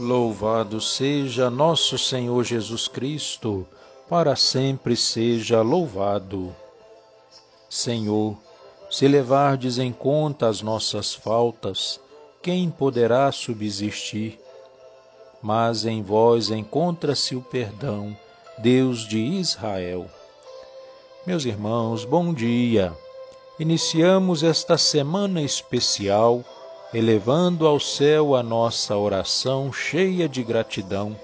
Louvado seja nosso Senhor Jesus Cristo, para sempre seja louvado. Senhor, se levardes em conta as nossas faltas, quem poderá subsistir? Mas em vós encontra-se o perdão, Deus de Israel. Meus irmãos, bom dia. Iniciamos esta semana especial elevando ao céu a nossa oração cheia de gratidão.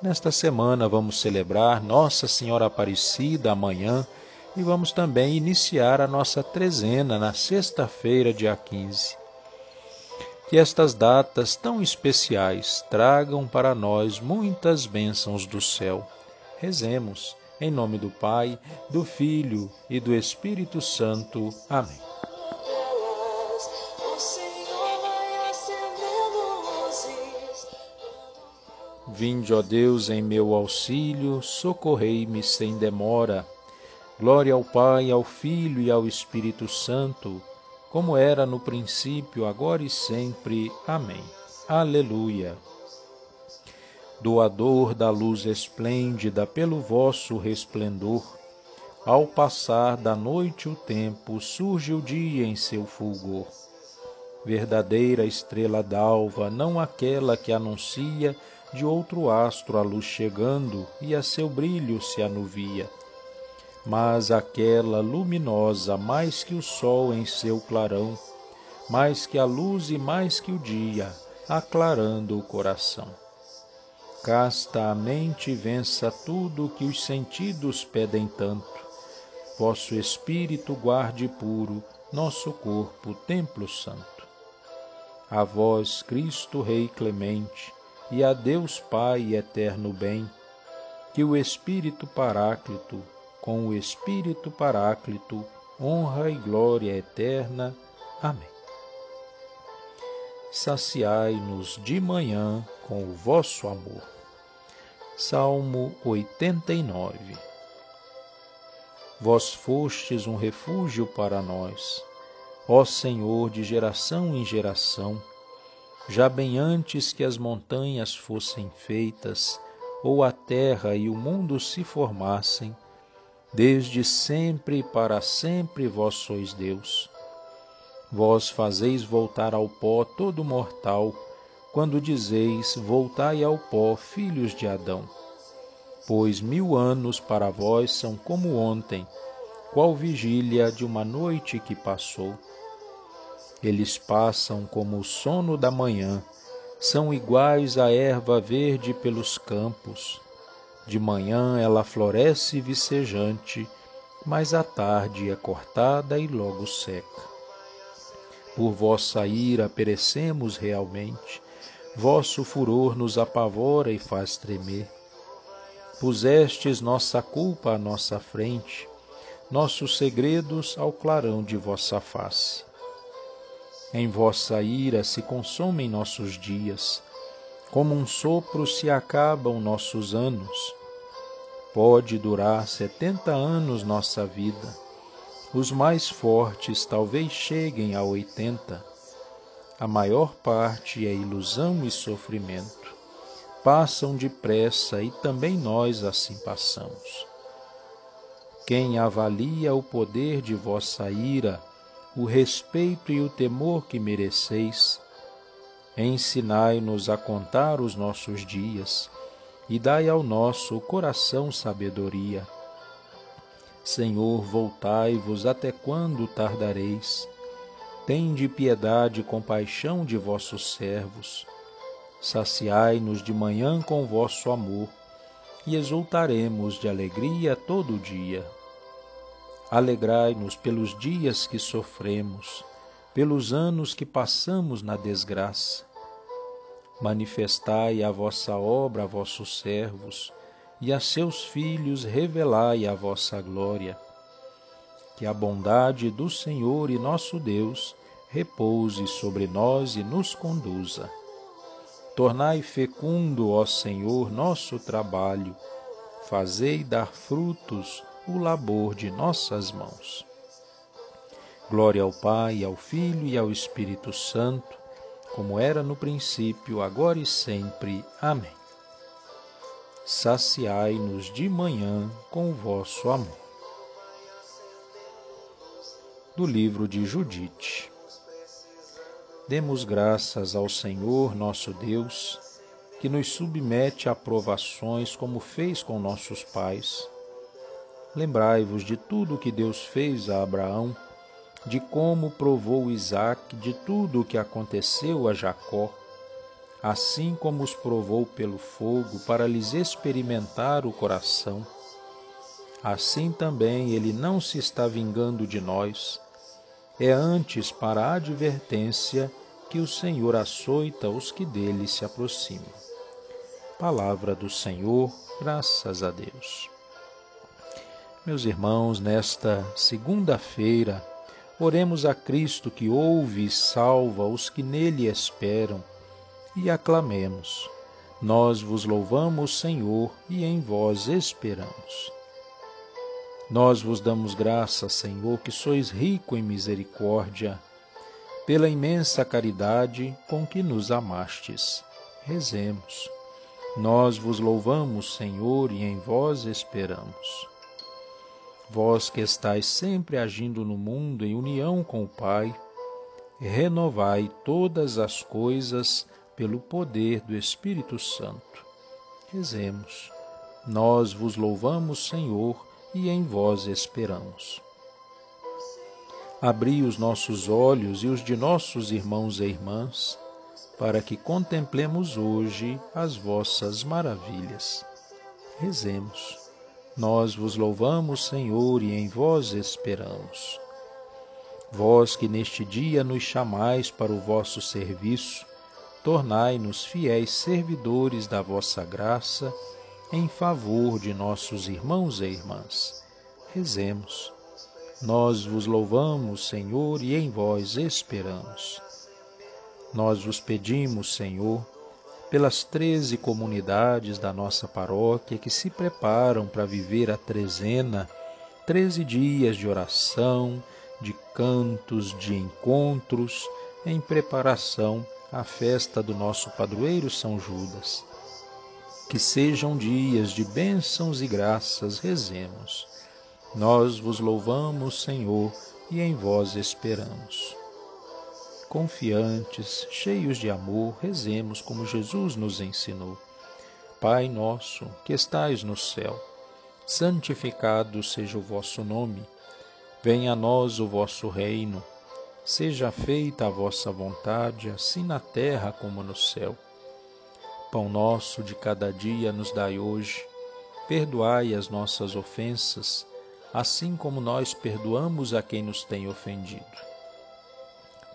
Nesta semana vamos celebrar Nossa Senhora Aparecida amanhã e vamos também iniciar a nossa trezena na sexta-feira, dia 15. Que estas datas tão especiais tragam para nós muitas bênçãos do céu. Rezemos, em nome do Pai, do Filho e do Espírito Santo. Amém. Vinde, ó Deus, em meu auxílio, socorrei-me sem demora. Glória ao Pai, ao Filho e ao Espírito Santo, como era no princípio, agora e sempre. Amém. Aleluia. Doador da luz esplêndida pelo vosso resplendor, ao passar da noite o tempo, surge o dia em seu fulgor. Verdadeira estrela d'alva, não aquela que anuncia de outro astro a luz chegando e a seu brilho se anuvia. Mas aquela luminosa mais que o sol em seu clarão, mais que a luz e mais que o dia, aclarando o coração. Casta a mente vença tudo que os sentidos pedem tanto. Vosso espírito guarde puro nosso corpo, templo santo. A vós, Cristo Rei clemente, e a Deus Pai eterno bem, que o Espírito Paráclito, com o Espírito Paráclito, honra e glória eterna. Amém. Saciai-nos de manhã com o vosso amor. Salmo 89 Vós fostes um refúgio para nós, ó Senhor de geração em geração, já bem antes que as montanhas fossem feitas, ou a terra e o mundo se formassem, desde sempre e para sempre vós sois Deus. Vós fazeis voltar ao pó todo mortal, quando dizeis: Voltai ao pó, filhos de Adão. Pois mil anos para vós são como ontem, qual vigília de uma noite que passou. Eles passam como o sono da manhã, são iguais à erva verde pelos campos. De manhã ela floresce vicejante, mas à tarde é cortada e logo seca. Por vossa ira perecemos realmente, vosso furor nos apavora e faz tremer. Pusestes nossa culpa à nossa frente, nossos segredos ao clarão de vossa face. Em vossa ira se consomem nossos dias, como um sopro se acabam nossos anos. Pode durar setenta anos nossa vida. Os mais fortes talvez cheguem a oitenta. A maior parte é ilusão e sofrimento. Passam depressa e também nós assim passamos. Quem avalia o poder de vossa ira, o respeito e o temor que mereceis. Ensinai-nos a contar os nossos dias e dai ao nosso coração sabedoria. Senhor, voltai-vos até quando tardareis? Tende piedade e compaixão de vossos servos. Saciai-nos de manhã com vosso amor e exultaremos de alegria todo o dia. Alegrai-nos pelos dias que sofremos, pelos anos que passamos na desgraça. Manifestai a vossa obra a vossos servos, e a seus filhos revelai a vossa glória. Que a bondade do Senhor e nosso Deus repouse sobre nós e nos conduza. Tornai fecundo, ó Senhor, nosso trabalho, fazei dar frutos o labor de nossas mãos. Glória ao Pai, ao Filho e ao Espírito Santo, como era no princípio, agora e sempre. Amém. Saciai-nos de manhã com o vosso amor. Do livro de Judite. Demos graças ao Senhor nosso Deus, que nos submete a provações como fez com nossos pais. Lembrai-vos de tudo o que Deus fez a Abraão de como provou Isaac de tudo o que aconteceu a Jacó, assim como os provou pelo fogo para lhes experimentar o coração. Assim também ele não se está vingando de nós, é antes para a advertência que o Senhor açoita os que dele se aproximam. Palavra do Senhor, graças a Deus. Meus irmãos, nesta segunda-feira, Oremos a Cristo que ouve e salva os que nele esperam e aclamemos. Nós vos louvamos, Senhor, e em vós esperamos. Nós vos damos graça, Senhor, que sois rico em misericórdia, pela imensa caridade com que nos amastes. Rezemos. Nós vos louvamos, Senhor, e em vós esperamos. Vós que estáis sempre agindo no mundo em união com o Pai, renovai todas as coisas pelo poder do Espírito Santo. Rezemos. Nós vos louvamos, Senhor, e em vós esperamos. Abri os nossos olhos e os de nossos irmãos e irmãs, para que contemplemos hoje as vossas maravilhas. Rezemos. Nós vos louvamos, Senhor, e em vós esperamos. Vós que neste dia nos chamais para o vosso serviço, tornai-nos fiéis servidores da vossa graça, em favor de nossos irmãos e irmãs. Rezemos. Nós vos louvamos, Senhor, e em vós esperamos. Nós vos pedimos, Senhor, pelas treze comunidades da nossa paróquia que se preparam para viver a trezena, treze dias de oração, de cantos, de encontros, em preparação à festa do nosso padroeiro São Judas. Que sejam dias de bênçãos e graças, rezemos. Nós vos louvamos, Senhor, e em vós esperamos confiantes, cheios de amor, rezemos como Jesus nos ensinou. Pai nosso, que estais no céu, santificado seja o vosso nome. Venha a nós o vosso reino. Seja feita a vossa vontade, assim na terra como no céu. Pão nosso de cada dia nos dai hoje. Perdoai as nossas ofensas, assim como nós perdoamos a quem nos tem ofendido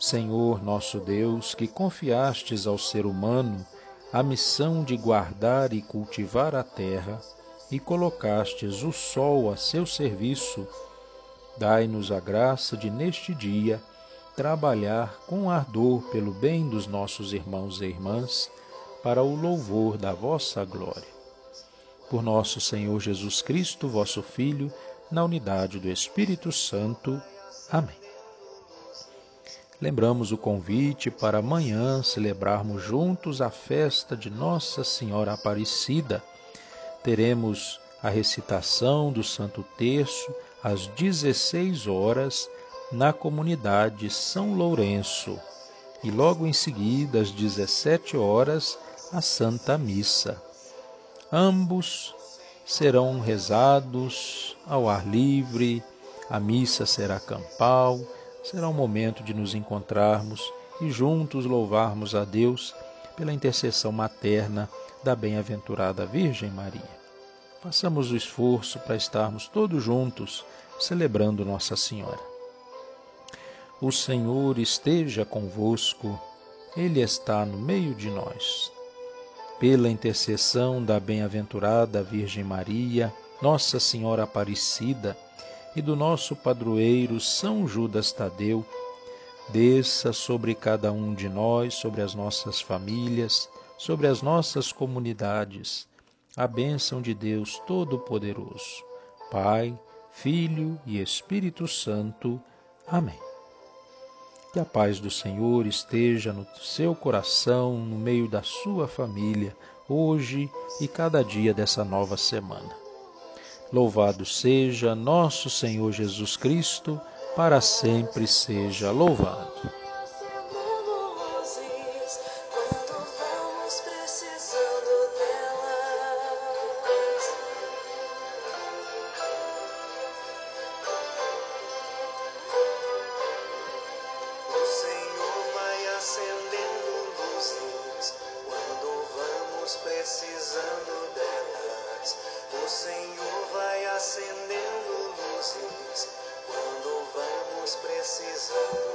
Senhor nosso Deus, que confiastes ao ser humano a missão de guardar e cultivar a terra e colocastes o sol a seu serviço, dai-nos a graça de neste dia trabalhar com ardor pelo bem dos nossos irmãos e irmãs, para o louvor da vossa glória. Por nosso Senhor Jesus Cristo, vosso Filho, na unidade do Espírito Santo. Amém lembramos o convite para amanhã celebrarmos juntos a festa de Nossa Senhora Aparecida. Teremos a recitação do Santo Terço às 16 horas na comunidade São Lourenço e logo em seguida às 17 horas a Santa Missa. Ambos serão rezados ao ar livre, a missa será campal será o momento de nos encontrarmos e juntos louvarmos a Deus pela intercessão materna da bem-aventurada Virgem Maria. Façamos o esforço para estarmos todos juntos celebrando Nossa Senhora. O Senhor esteja convosco, Ele está no meio de nós. Pela intercessão da bem-aventurada Virgem Maria, Nossa Senhora Aparecida e do nosso padroeiro São Judas Tadeu, desça sobre cada um de nós, sobre as nossas famílias, sobre as nossas comunidades, a bênção de Deus Todo-Poderoso, Pai, Filho e Espírito Santo. Amém. Que a paz do Senhor esteja no seu coração, no meio da sua família, hoje e cada dia dessa nova semana. Louvado seja nosso Senhor Jesus Cristo, para sempre seja louvado. precisando delas. O Senhor acendendo luzes quando vamos precisar.